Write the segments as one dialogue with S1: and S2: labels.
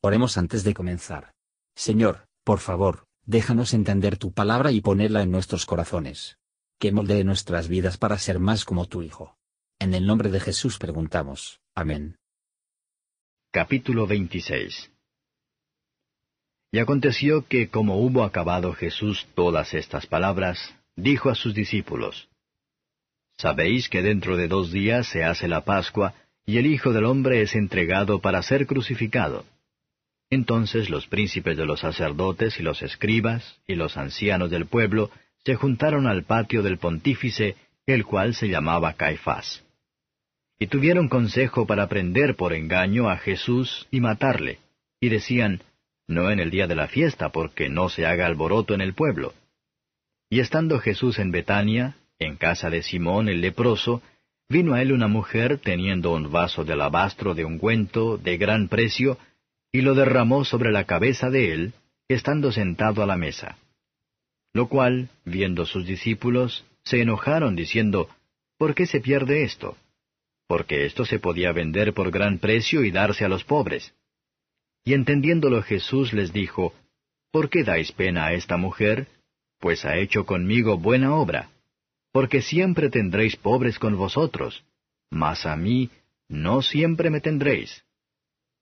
S1: Oremos antes de comenzar. Señor, por favor, déjanos entender tu palabra y ponerla en nuestros corazones. Que moldee nuestras vidas para ser más como tu Hijo. En el nombre de Jesús preguntamos. Amén.
S2: Capítulo 26 Y aconteció que como hubo acabado Jesús todas estas palabras, dijo a sus discípulos, Sabéis que dentro de dos días se hace la Pascua, y el Hijo del Hombre es entregado para ser crucificado. Entonces los príncipes de los sacerdotes y los escribas y los ancianos del pueblo se juntaron al patio del pontífice, el cual se llamaba Caifás. Y tuvieron consejo para prender por engaño a Jesús y matarle, y decían, no en el día de la fiesta, porque no se haga alboroto en el pueblo. Y estando Jesús en Betania, en casa de Simón el leproso, vino a él una mujer teniendo un vaso de alabastro de ungüento de gran precio, y lo derramó sobre la cabeza de él, estando sentado a la mesa. Lo cual, viendo sus discípulos, se enojaron diciendo, ¿Por qué se pierde esto? Porque esto se podía vender por gran precio y darse a los pobres. Y entendiéndolo Jesús les dijo, ¿Por qué dais pena a esta mujer? Pues ha hecho conmigo buena obra. Porque siempre tendréis pobres con vosotros, mas a mí no siempre me tendréis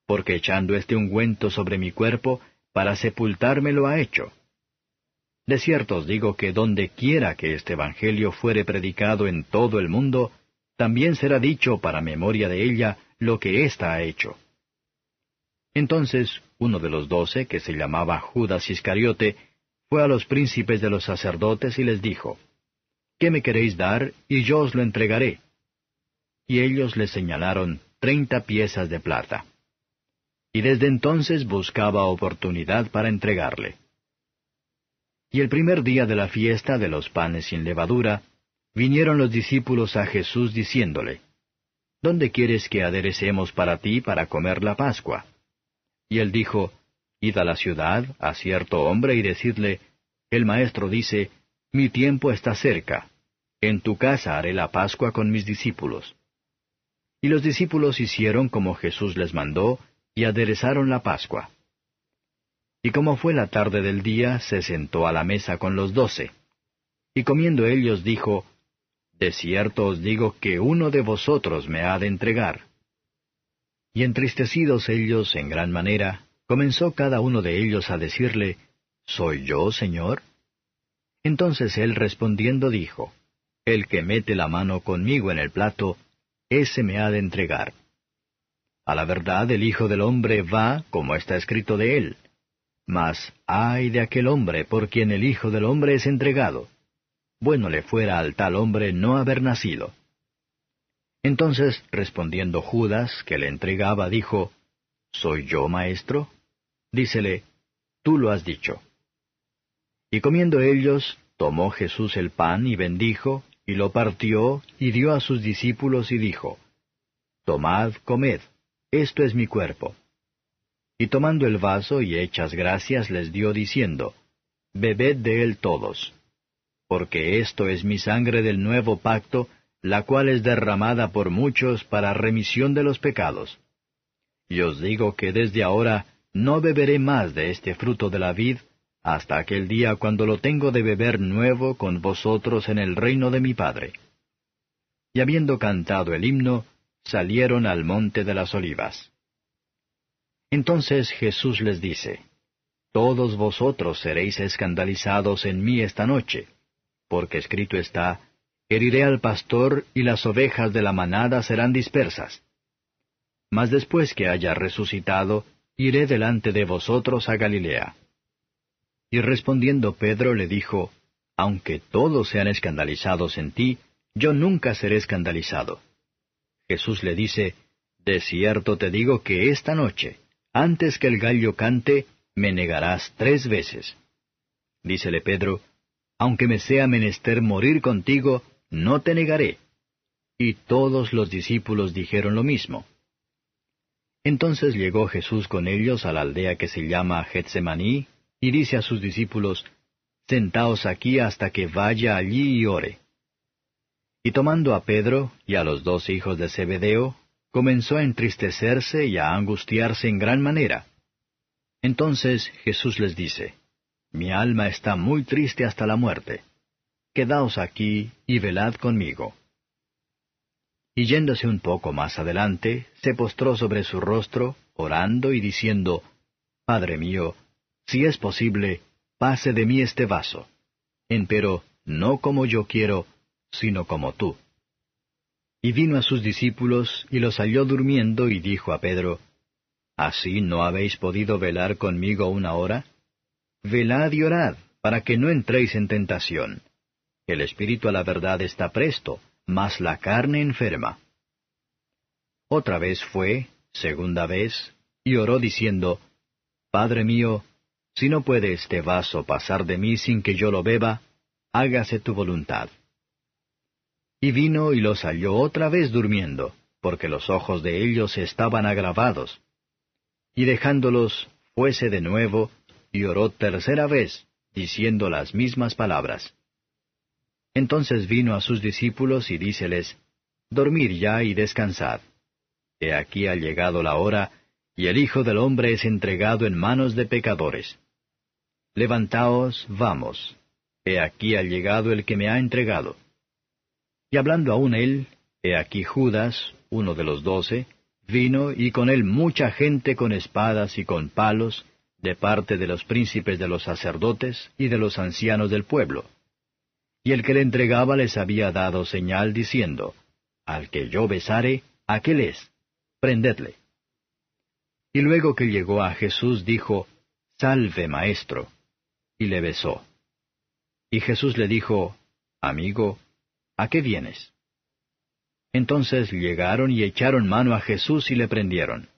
S2: porque echando este ungüento sobre mi cuerpo, para sepultarme lo ha hecho. De cierto os digo que donde quiera que este Evangelio fuere predicado en todo el mundo, también será dicho para memoria de ella lo que ésta ha hecho. Entonces uno de los doce, que se llamaba Judas Iscariote, fue a los príncipes de los sacerdotes y les dijo, ¿Qué me queréis dar? y yo os lo entregaré. Y ellos le señalaron treinta piezas de plata y desde entonces buscaba oportunidad para entregarle. Y el primer día de la fiesta de los panes sin levadura, vinieron los discípulos a Jesús diciéndole, ¿Dónde quieres que aderecemos para ti para comer la Pascua? Y él dijo, Id a la ciudad, a cierto hombre, y decidle, El maestro dice, Mi tiempo está cerca, en tu casa haré la Pascua con mis discípulos. Y los discípulos hicieron como Jesús les mandó, y aderezaron la Pascua. Y como fue la tarde del día, se sentó a la mesa con los doce. Y comiendo ellos dijo, De cierto os digo que uno de vosotros me ha de entregar. Y entristecidos ellos en gran manera, comenzó cada uno de ellos a decirle, ¿Soy yo, Señor? Entonces él respondiendo dijo, El que mete la mano conmigo en el plato, ese me ha de entregar. A la verdad el Hijo del Hombre va como está escrito de él. Mas ay de aquel hombre por quien el Hijo del Hombre es entregado. Bueno le fuera al tal hombre no haber nacido. Entonces, respondiendo Judas, que le entregaba, dijo, ¿Soy yo, maestro? Dícele, Tú lo has dicho. Y comiendo ellos, tomó Jesús el pan y bendijo, y lo partió, y dio a sus discípulos y dijo, Tomad, comed esto es mi cuerpo. Y tomando el vaso y hechas gracias les dio diciendo, Bebed de él todos, porque esto es mi sangre del nuevo pacto, la cual es derramada por muchos para remisión de los pecados. Y os digo que desde ahora no beberé más de este fruto de la vid, hasta aquel día cuando lo tengo de beber nuevo con vosotros en el reino de mi Padre. Y habiendo cantado el himno, salieron al monte de las olivas. Entonces Jesús les dice, Todos vosotros seréis escandalizados en mí esta noche, porque escrito está, Heriré al pastor y las ovejas de la manada serán dispersas. Mas después que haya resucitado, iré delante de vosotros a Galilea. Y respondiendo Pedro le dijo, Aunque todos sean escandalizados en ti, yo nunca seré escandalizado. Jesús le dice, De cierto te digo que esta noche, antes que el gallo cante, me negarás tres veces. Dícele Pedro, Aunque me sea menester morir contigo, no te negaré. Y todos los discípulos dijeron lo mismo. Entonces llegó Jesús con ellos a la aldea que se llama Getsemaní, y dice a sus discípulos, Sentaos aquí hasta que vaya allí y ore. Y tomando a Pedro y a los dos hijos de Zebedeo, comenzó a entristecerse y a angustiarse en gran manera, Entonces Jesús les dice, Mi alma está muy triste hasta la muerte. Quedaos aquí y velad conmigo. Y yéndose un poco más adelante, se postró sobre su rostro, orando y diciendo, Padre mío, si es posible, pase de mí este vaso. Empero, no como yo quiero, sino como tú. Y vino a sus discípulos y los halló durmiendo y dijo a Pedro, ¿Así no habéis podido velar conmigo una hora? Velad y orad, para que no entréis en tentación. El espíritu a la verdad está presto, mas la carne enferma. Otra vez fue, segunda vez, y oró diciendo, Padre mío, si no puede este vaso pasar de mí sin que yo lo beba, hágase tu voluntad. Y vino y los halló otra vez durmiendo, porque los ojos de ellos estaban agravados. Y dejándolos, fuese de nuevo, y oró tercera vez, diciendo las mismas palabras. Entonces vino a sus discípulos y díceles, Dormid ya y descansad. He aquí ha llegado la hora, y el Hijo del Hombre es entregado en manos de pecadores. Levantaos, vamos. He aquí ha llegado el que me ha entregado. Y hablando aún él, he aquí Judas, uno de los doce, vino y con él mucha gente con espadas y con palos, de parte de los príncipes de los sacerdotes y de los ancianos del pueblo. Y el que le entregaba les había dado señal diciendo, Al que yo besare, aquel es, prendedle. Y luego que llegó a Jesús dijo, Salve, maestro y le besó. Y Jesús le dijo, Amigo, ¿a qué vienes? Entonces llegaron y echaron mano a Jesús y le prendieron.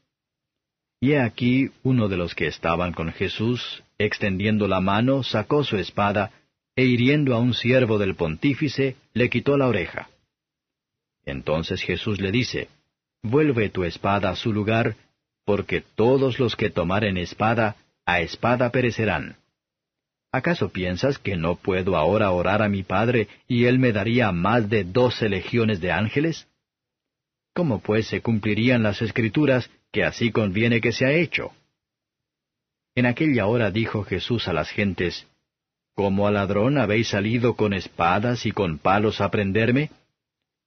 S2: Y he aquí uno de los que estaban con Jesús, extendiendo la mano, sacó su espada, e hiriendo a un siervo del pontífice, le quitó la oreja. Entonces Jesús le dice, Vuelve tu espada a su lugar, porque todos los que tomaren espada, a espada perecerán. ¿Acaso piensas que no puedo ahora orar a mi Padre y Él me daría más de doce legiones de ángeles? ¿Cómo pues se cumplirían las escrituras que así conviene que sea hecho? En aquella hora dijo Jesús a las gentes, ¿Cómo al ladrón habéis salido con espadas y con palos a prenderme?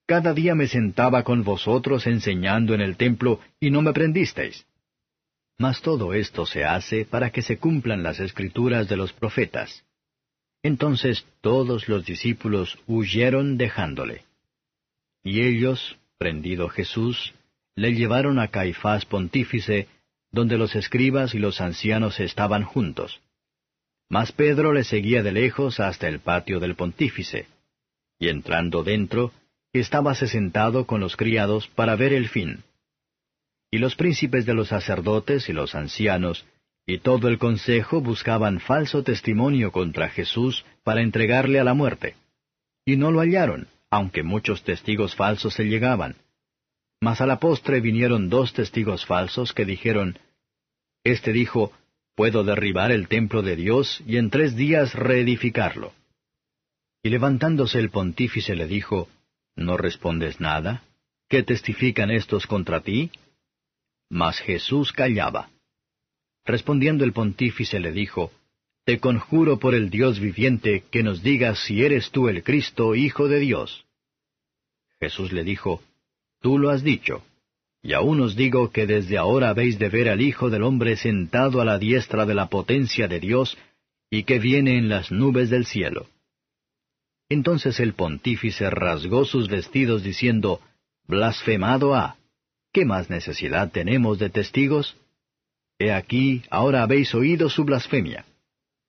S2: Cada día me sentaba con vosotros enseñando en el templo y no me prendisteis. Mas todo esto se hace para que se cumplan las escrituras de los profetas. Entonces todos los discípulos huyeron dejándole. Y ellos, prendido Jesús, le llevaron a Caifás pontífice, donde los escribas y los ancianos estaban juntos. Mas Pedro le seguía de lejos hasta el patio del pontífice, y entrando dentro, estábase sentado con los criados para ver el fin. Y los príncipes de los sacerdotes y los ancianos, y todo el consejo buscaban falso testimonio contra Jesús para entregarle a la muerte. Y no lo hallaron, aunque muchos testigos falsos se llegaban. Mas a la postre vinieron dos testigos falsos que dijeron, Este dijo, Puedo derribar el templo de Dios y en tres días reedificarlo. Y levantándose el pontífice le dijo, ¿No respondes nada? ¿Qué testifican estos contra ti? Mas Jesús callaba. Respondiendo el pontífice le dijo, Te conjuro por el Dios viviente que nos digas si eres tú el Cristo, Hijo de Dios. Jesús le dijo, Tú lo has dicho. Y aún os digo que desde ahora habéis de ver al Hijo del Hombre sentado a la diestra de la potencia de Dios, y que viene en las nubes del cielo. Entonces el pontífice rasgó sus vestidos diciendo, Blasfemado ha. ¿Qué más necesidad tenemos de testigos? He aquí, ahora habéis oído su blasfemia.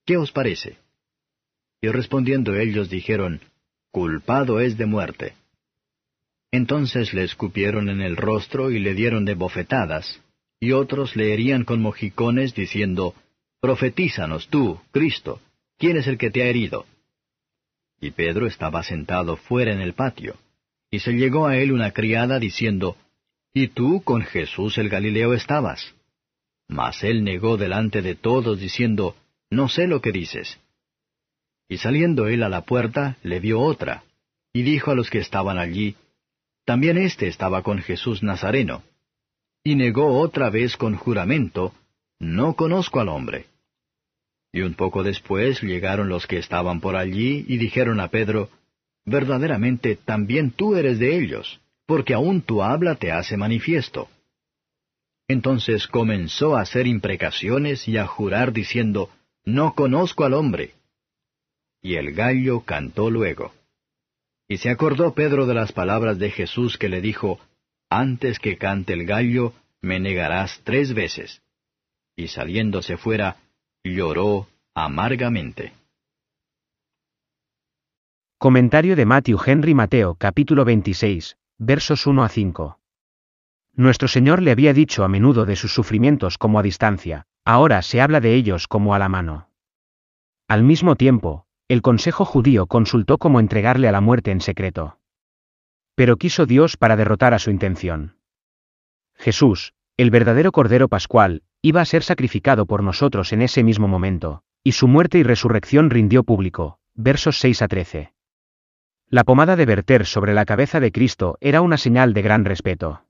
S2: ¿Qué os parece? Y respondiendo ellos dijeron, Culpado es de muerte. Entonces le escupieron en el rostro y le dieron de bofetadas, y otros le herían con mojicones, diciendo, Profetízanos tú, Cristo, ¿quién es el que te ha herido? Y Pedro estaba sentado fuera en el patio, y se llegó a él una criada diciendo, y tú con Jesús el Galileo estabas. Mas él negó delante de todos, diciendo, No sé lo que dices. Y saliendo él a la puerta, le vio otra, y dijo a los que estaban allí, También éste estaba con Jesús Nazareno. Y negó otra vez con juramento, No conozco al hombre. Y un poco después llegaron los que estaban por allí y dijeron a Pedro, Verdaderamente también tú eres de ellos, porque aún tu habla te hace manifiesto. Entonces comenzó a hacer imprecaciones y a jurar diciendo, No conozco al hombre. Y el gallo cantó luego. Y se acordó Pedro de las palabras de Jesús que le dijo, Antes que cante el gallo, me negarás tres veces. Y saliéndose fuera, lloró amargamente.
S3: Comentario de Matthew Henry Mateo capítulo 26, versos 1 a 5. Nuestro Señor le había dicho a menudo de sus sufrimientos como a distancia, ahora se habla de ellos como a la mano. Al mismo tiempo, el Consejo judío consultó cómo entregarle a la muerte en secreto. Pero quiso Dios para derrotar a su intención. Jesús, el verdadero Cordero Pascual, iba a ser sacrificado por nosotros en ese mismo momento, y su muerte y resurrección rindió público. Versos 6 a 13. La pomada de verter sobre la cabeza de Cristo era una señal de gran respeto.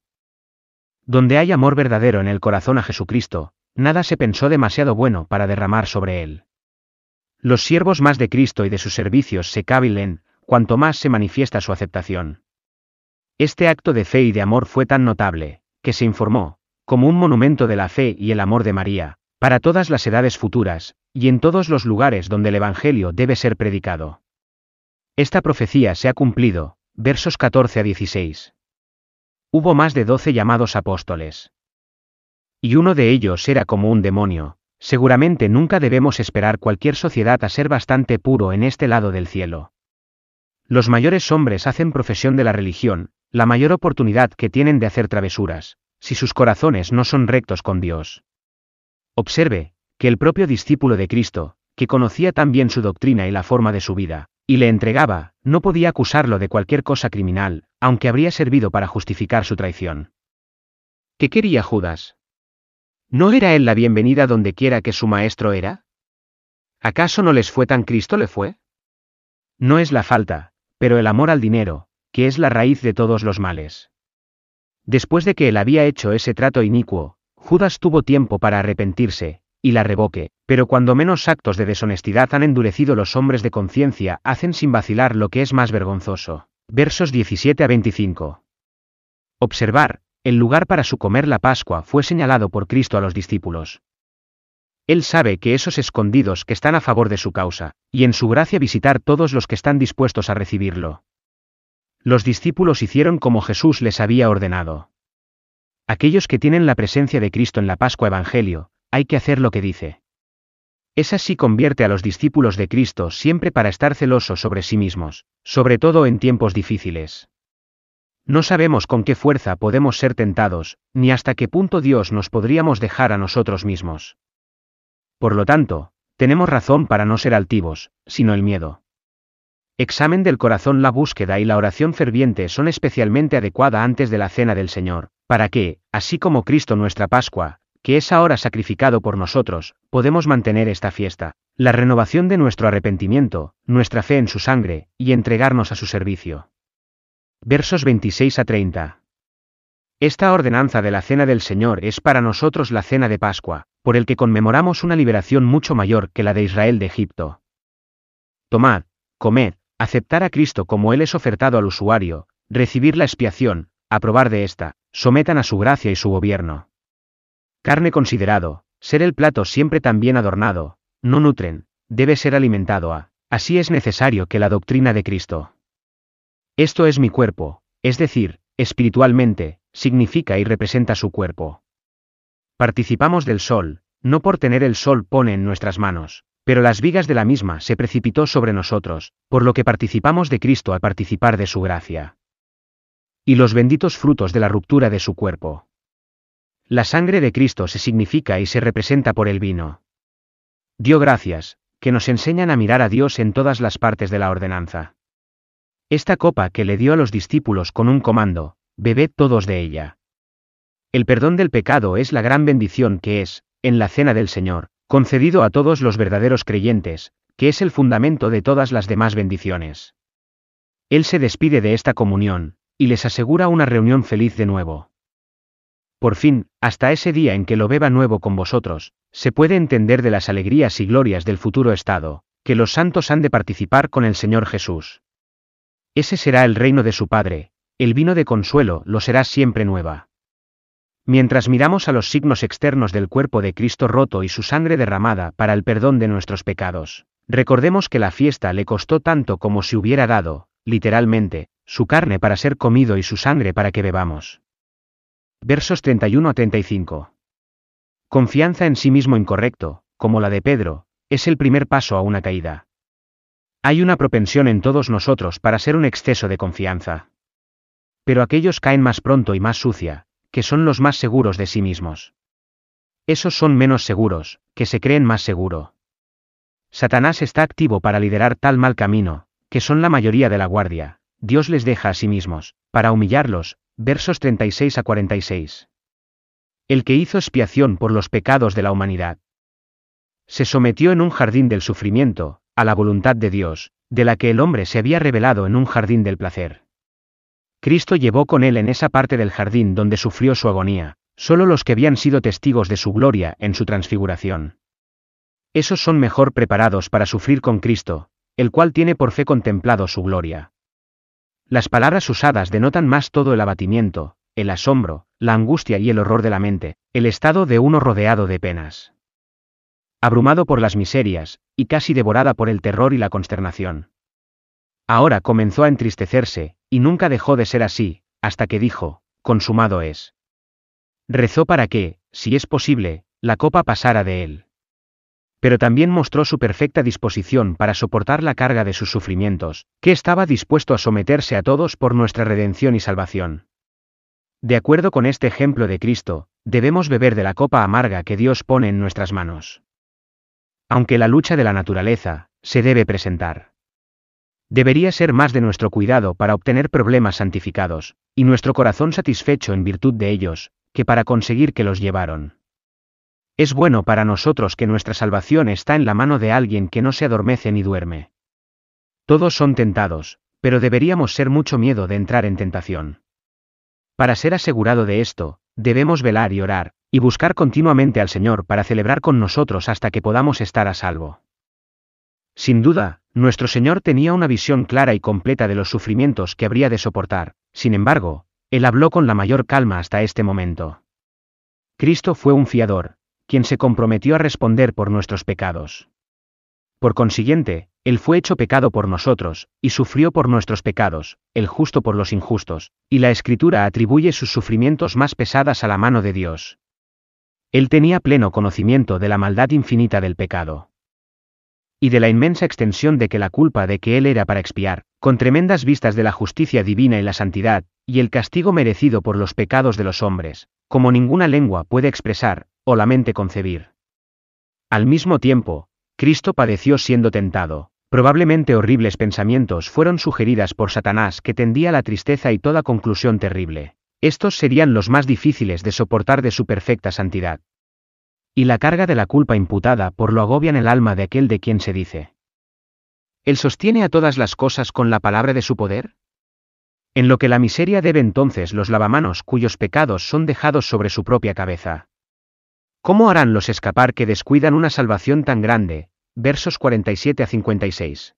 S3: Donde hay amor verdadero en el corazón a Jesucristo, nada se pensó demasiado bueno para derramar sobre él. Los siervos más de Cristo y de sus servicios se cabilen, cuanto más se manifiesta su aceptación. Este acto de fe y de amor fue tan notable, que se informó, como un monumento de la fe y el amor de María, para todas las edades futuras, y en todos los lugares donde el Evangelio debe ser predicado. Esta profecía se ha cumplido, versos 14 a 16. Hubo más de doce llamados apóstoles. Y uno de ellos era como un demonio, seguramente nunca debemos esperar cualquier sociedad a ser bastante puro en este lado del cielo. Los mayores hombres hacen profesión de la religión, la mayor oportunidad que tienen de hacer travesuras, si sus corazones no son rectos con Dios. Observe, que el propio discípulo de Cristo, que conocía tan bien su doctrina y la forma de su vida, y le entregaba, no podía acusarlo de cualquier cosa criminal, aunque habría servido para justificar su traición. ¿Qué quería Judas? ¿No era él la bienvenida donde quiera que su maestro era? ¿Acaso no les fue tan Cristo le fue? No es la falta, pero el amor al dinero, que es la raíz de todos los males. Después de que él había hecho ese trato inicuo, Judas tuvo tiempo para arrepentirse, y la revoque, pero cuando menos actos de deshonestidad han endurecido los hombres de conciencia hacen sin vacilar lo que es más vergonzoso. Versos 17 a 25. Observar, el lugar para su comer la Pascua fue señalado por Cristo a los discípulos. Él sabe que esos escondidos que están a favor de su causa, y en su gracia visitar todos los que están dispuestos a recibirlo. Los discípulos hicieron como Jesús les había ordenado. Aquellos que tienen la presencia de Cristo en la Pascua Evangelio, hay que hacer lo que dice. Es así convierte a los discípulos de Cristo siempre para estar celosos sobre sí mismos, sobre todo en tiempos difíciles. No sabemos con qué fuerza podemos ser tentados, ni hasta qué punto Dios nos podríamos dejar a nosotros mismos. Por lo tanto, tenemos razón para no ser altivos, sino el miedo. Examen del corazón La búsqueda y la oración ferviente son especialmente adecuada antes de la cena del Señor, para que, así como Cristo nuestra Pascua, que es ahora sacrificado por nosotros, podemos mantener esta fiesta, la renovación de nuestro arrepentimiento, nuestra fe en su sangre, y entregarnos a su servicio. Versos 26 a 30. Esta ordenanza de la cena del Señor es para nosotros la cena de Pascua, por el que conmemoramos una liberación mucho mayor que la de Israel de Egipto. Tomad, comed, aceptar a Cristo como Él es ofertado al usuario, recibir la expiación, aprobar de esta, sometan a su gracia y su gobierno. Carne considerado, ser el plato siempre tan bien adornado, no nutren, debe ser alimentado a, así es necesario que la doctrina de Cristo. Esto es mi cuerpo, es decir, espiritualmente, significa y representa su cuerpo. Participamos del sol, no por tener el sol pone en nuestras manos, pero las vigas de la misma se precipitó sobre nosotros, por lo que participamos de Cristo al participar de su gracia. Y los benditos frutos de la ruptura de su cuerpo. La sangre de Cristo se significa y se representa por el vino. Dio gracias, que nos enseñan a mirar a Dios en todas las partes de la ordenanza. Esta copa que le dio a los discípulos con un comando, bebed todos de ella. El perdón del pecado es la gran bendición que es, en la cena del Señor, concedido a todos los verdaderos creyentes, que es el fundamento de todas las demás bendiciones. Él se despide de esta comunión, y les asegura una reunión feliz de nuevo. Por fin, hasta ese día en que lo beba nuevo con vosotros, se puede entender de las alegrías y glorias del futuro estado, que los santos han de participar con el Señor Jesús. Ese será el reino de su Padre, el vino de consuelo lo será siempre nueva. Mientras miramos a los signos externos del cuerpo de Cristo roto y su sangre derramada para el perdón de nuestros pecados, recordemos que la fiesta le costó tanto como si hubiera dado, literalmente, su carne para ser comido y su sangre para que bebamos. Versos 31 a 35. Confianza en sí mismo incorrecto, como la de Pedro, es el primer paso a una caída. Hay una propensión en todos nosotros para ser un exceso de confianza. Pero aquellos caen más pronto y más sucia, que son los más seguros de sí mismos. Esos son menos seguros, que se creen más seguro. Satanás está activo para liderar tal mal camino, que son la mayoría de la guardia, Dios les deja a sí mismos, para humillarlos, versos 36 a 46. El que hizo expiación por los pecados de la humanidad. Se sometió en un jardín del sufrimiento, a la voluntad de Dios, de la que el hombre se había revelado en un jardín del placer. Cristo llevó con él en esa parte del jardín donde sufrió su agonía, solo los que habían sido testigos de su gloria en su transfiguración. Esos son mejor preparados para sufrir con Cristo, el cual tiene por fe contemplado su gloria. Las palabras usadas denotan más todo el abatimiento, el asombro, la angustia y el horror de la mente, el estado de uno rodeado de penas. Abrumado por las miserias, y casi devorada por el terror y la consternación. Ahora comenzó a entristecerse, y nunca dejó de ser así, hasta que dijo, consumado es. Rezó para que, si es posible, la copa pasara de él pero también mostró su perfecta disposición para soportar la carga de sus sufrimientos, que estaba dispuesto a someterse a todos por nuestra redención y salvación. De acuerdo con este ejemplo de Cristo, debemos beber de la copa amarga que Dios pone en nuestras manos. Aunque la lucha de la naturaleza, se debe presentar. Debería ser más de nuestro cuidado para obtener problemas santificados, y nuestro corazón satisfecho en virtud de ellos, que para conseguir que los llevaron. Es bueno para nosotros que nuestra salvación está en la mano de alguien que no se adormece ni duerme. Todos son tentados, pero deberíamos ser mucho miedo de entrar en tentación. Para ser asegurado de esto, debemos velar y orar, y buscar continuamente al Señor para celebrar con nosotros hasta que podamos estar a salvo. Sin duda, nuestro Señor tenía una visión clara y completa de los sufrimientos que habría de soportar, sin embargo, Él habló con la mayor calma hasta este momento. Cristo fue un fiador, quien se comprometió a responder por nuestros pecados. Por consiguiente, Él fue hecho pecado por nosotros, y sufrió por nuestros pecados, el justo por los injustos, y la Escritura atribuye sus sufrimientos más pesadas a la mano de Dios. Él tenía pleno conocimiento de la maldad infinita del pecado. Y de la inmensa extensión de que la culpa de que Él era para expiar, con tremendas vistas de la justicia divina y la santidad, y el castigo merecido por los pecados de los hombres, como ninguna lengua puede expresar, o la mente concebir. Al mismo tiempo, Cristo padeció siendo tentado. Probablemente horribles pensamientos fueron sugeridas por Satanás que tendía la tristeza y toda conclusión terrible. Estos serían los más difíciles de soportar de su perfecta santidad. Y la carga de la culpa imputada por lo agobian el alma de aquel de quien se dice. ¿Él sostiene a todas las cosas con la palabra de su poder? En lo que la miseria debe entonces los lavamanos cuyos pecados son dejados sobre su propia cabeza. ¿Cómo harán los escapar que descuidan una salvación tan grande? Versos 47 a 56.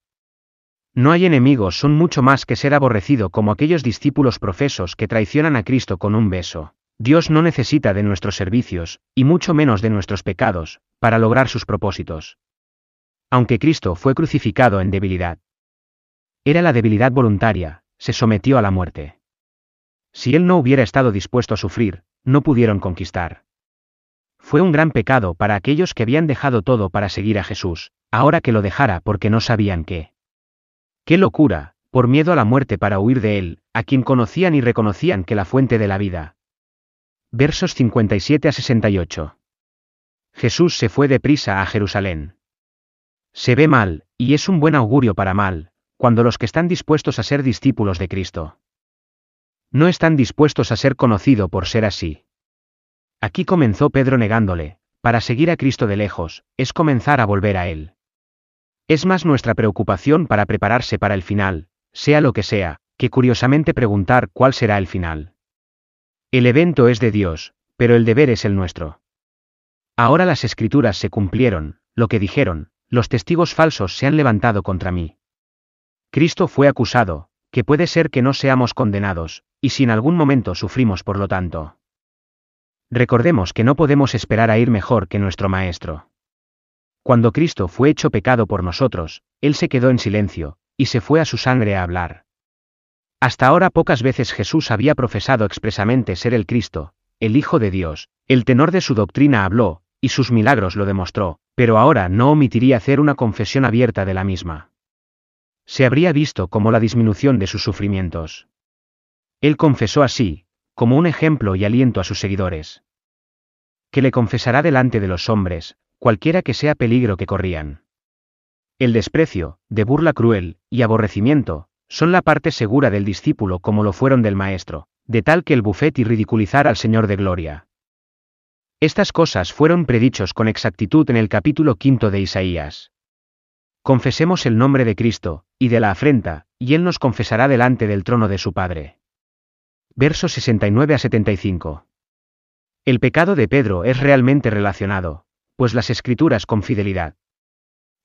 S3: No hay enemigos son mucho más que ser aborrecido como aquellos discípulos profesos que traicionan a Cristo con un beso. Dios no necesita de nuestros servicios, y mucho menos de nuestros pecados, para lograr sus propósitos. Aunque Cristo fue crucificado en debilidad. Era la debilidad voluntaria, se sometió a la muerte. Si Él no hubiera estado dispuesto a sufrir, no pudieron conquistar. Fue un gran pecado para aquellos que habían dejado todo para seguir a Jesús, ahora que lo dejara porque no sabían qué. ¡Qué locura! Por miedo a la muerte para huir de él, a quien conocían y reconocían que la fuente de la vida. Versos 57 a 68. Jesús se fue deprisa a Jerusalén. Se ve mal, y es un buen augurio para mal, cuando los que están dispuestos a ser discípulos de Cristo no están dispuestos a ser conocido por ser así. Aquí comenzó Pedro negándole, para seguir a Cristo de lejos, es comenzar a volver a Él. Es más nuestra preocupación para prepararse para el final, sea lo que sea, que curiosamente preguntar cuál será el final. El evento es de Dios, pero el deber es el nuestro. Ahora las escrituras se cumplieron, lo que dijeron, los testigos falsos se han levantado contra mí. Cristo fue acusado, que puede ser que no seamos condenados, y si en algún momento sufrimos por lo tanto. Recordemos que no podemos esperar a ir mejor que nuestro Maestro. Cuando Cristo fue hecho pecado por nosotros, Él se quedó en silencio, y se fue a su sangre a hablar. Hasta ahora pocas veces Jesús había profesado expresamente ser el Cristo, el Hijo de Dios, el tenor de su doctrina habló, y sus milagros lo demostró, pero ahora no omitiría hacer una confesión abierta de la misma. Se habría visto como la disminución de sus sufrimientos. Él confesó así, como un ejemplo y aliento a sus seguidores. Que le confesará delante de los hombres, cualquiera que sea peligro que corrían. El desprecio, de burla cruel, y aborrecimiento, son la parte segura del discípulo como lo fueron del maestro, de tal que el bufet y ridiculizar al Señor de Gloria. Estas cosas fueron predichos con exactitud en el capítulo quinto de Isaías. Confesemos el nombre de Cristo, y de la afrenta, y Él nos confesará delante del trono de su Padre. Versos 69 a 75. El pecado de Pedro es realmente relacionado, pues las escrituras con fidelidad.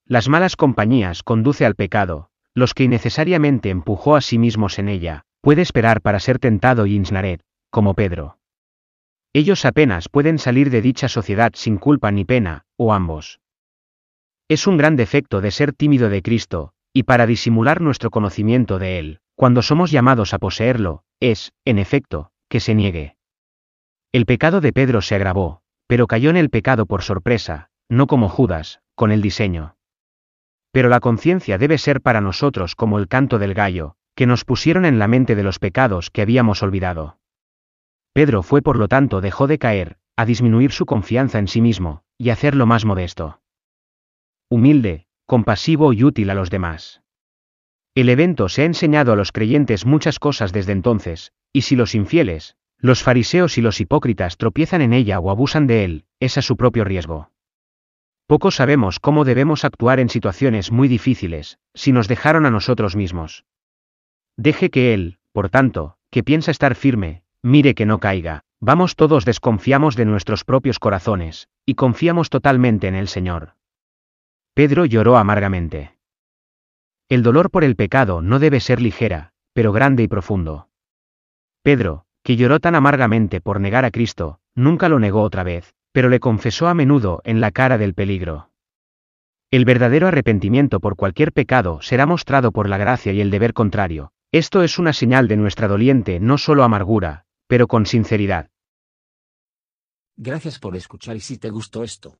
S3: Las malas compañías conduce al pecado, los que innecesariamente empujó a sí mismos en ella, puede esperar para ser tentado y insnared, como Pedro. Ellos apenas pueden salir de dicha sociedad sin culpa ni pena, o ambos. Es un gran defecto de ser tímido de Cristo, y para disimular nuestro conocimiento de Él, cuando somos llamados a poseerlo, es, en efecto, que se niegue. El pecado de Pedro se agravó, pero cayó en el pecado por sorpresa, no como Judas, con el diseño. Pero la conciencia debe ser para nosotros como el canto del gallo, que nos pusieron en la mente de los pecados que habíamos olvidado. Pedro fue por lo tanto dejó de caer, a disminuir su confianza en sí mismo, y hacerlo más modesto. Humilde, compasivo y útil a los demás. El evento se ha enseñado a los creyentes muchas cosas desde entonces, y si los infieles, los fariseos y los hipócritas tropiezan en ella o abusan de él, es a su propio riesgo. Poco sabemos cómo debemos actuar en situaciones muy difíciles, si nos dejaron a nosotros mismos. Deje que él, por tanto, que piensa estar firme, Mire que no caiga, vamos todos desconfiamos de nuestros propios corazones, y confiamos totalmente en el Señor. Pedro lloró amargamente. El dolor por el pecado no debe ser ligera, pero grande y profundo. Pedro, que lloró tan amargamente por negar a Cristo, nunca lo negó otra vez, pero le confesó a menudo en la cara del peligro. El verdadero arrepentimiento por cualquier pecado será mostrado por la gracia y el deber contrario. Esto es una señal de nuestra doliente no solo amargura, pero con sinceridad.
S1: Gracias por escuchar y si te gustó esto,